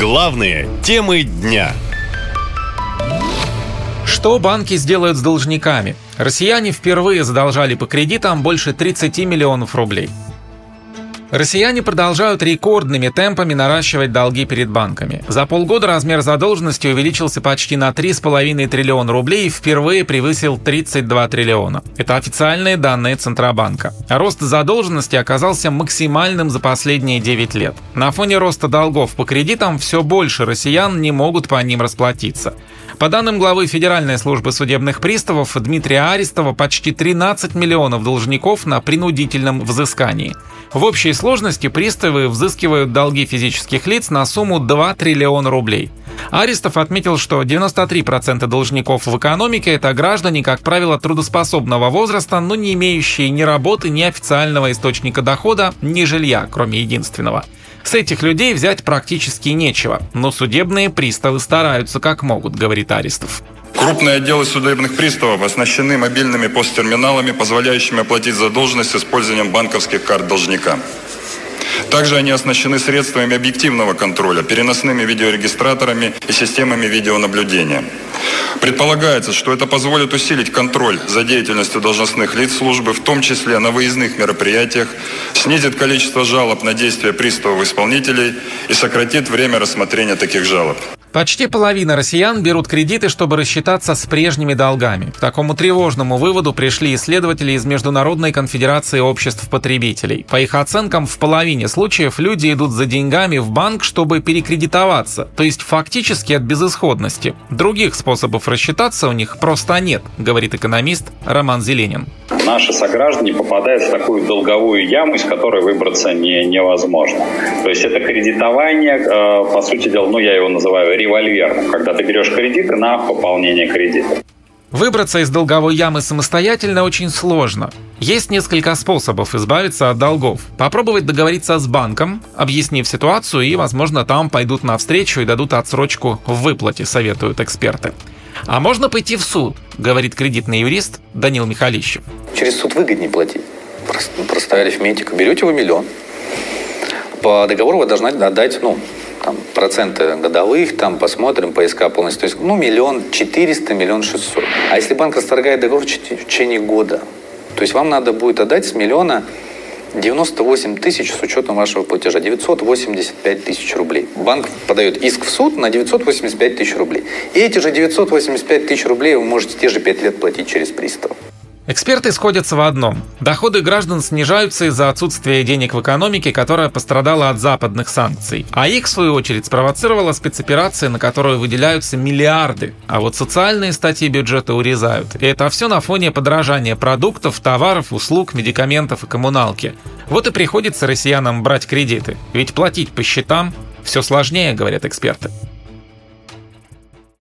Главные темы дня. Что банки сделают с должниками? Россияне впервые задолжали по кредитам больше 30 миллионов рублей. Россияне продолжают рекордными темпами наращивать долги перед банками. За полгода размер задолженности увеличился почти на 3,5 триллиона рублей и впервые превысил 32 триллиона. Это официальные данные Центробанка. Рост задолженности оказался максимальным за последние 9 лет. На фоне роста долгов по кредитам все больше россиян не могут по ним расплатиться. По данным главы Федеральной службы судебных приставов Дмитрия Арестова, почти 13 миллионов должников на принудительном взыскании. В общей сложности приставы взыскивают долги физических лиц на сумму 2 триллиона рублей. Арестов отметил, что 93% должников в экономике – это граждане, как правило, трудоспособного возраста, но не имеющие ни работы, ни официального источника дохода, ни жилья, кроме единственного – с этих людей взять практически нечего, но судебные приставы стараются как могут, говорит Аристов. Крупные отделы судебных приставов оснащены мобильными посттерминалами, позволяющими оплатить задолженность с использованием банковских карт должника. Также они оснащены средствами объективного контроля, переносными видеорегистраторами и системами видеонаблюдения. Предполагается, что это позволит усилить контроль за деятельностью должностных лиц службы, в том числе на выездных мероприятиях, снизит количество жалоб на действия приставов исполнителей и сократит время рассмотрения таких жалоб. Почти половина россиян берут кредиты, чтобы рассчитаться с прежними долгами. К такому тревожному выводу пришли исследователи из Международной конфедерации обществ потребителей. По их оценкам, в половине случаев люди идут за деньгами в банк, чтобы перекредитоваться, то есть фактически от безысходности. Других способов рассчитаться у них просто нет, говорит экономист Роман Зеленин наши сограждане попадают в такую долговую яму, из которой выбраться не, невозможно. То есть это кредитование, э, по сути дела, ну я его называю револьвером, когда ты берешь кредиты на пополнение кредита. Выбраться из долговой ямы самостоятельно очень сложно. Есть несколько способов избавиться от долгов. Попробовать договориться с банком, объяснив ситуацию, и, возможно, там пойдут навстречу и дадут отсрочку в выплате, советуют эксперты. А можно пойти в суд, говорит кредитный юрист Данил Михалищев. Через суд выгоднее платить. Просто арифметика. Берете вы миллион. По договору вы должны отдать, ну, там, проценты годовых, там, посмотрим, поиска полностью. То есть, ну, миллион четыреста, миллион шестьсот. А если банк расторгает договор в течение года, то есть вам надо будет отдать с миллиона 98 тысяч с учетом вашего платежа, 985 тысяч рублей. Банк подает иск в суд на 985 тысяч рублей. И эти же 985 тысяч рублей вы можете те же 5 лет платить через пристав. Эксперты сходятся в одном. Доходы граждан снижаются из-за отсутствия денег в экономике, которая пострадала от западных санкций. А их, в свою очередь, спровоцировала спецоперация, на которую выделяются миллиарды. А вот социальные статьи бюджета урезают. И это все на фоне подорожания продуктов, товаров, услуг, медикаментов и коммуналки. Вот и приходится россиянам брать кредиты. Ведь платить по счетам все сложнее, говорят эксперты.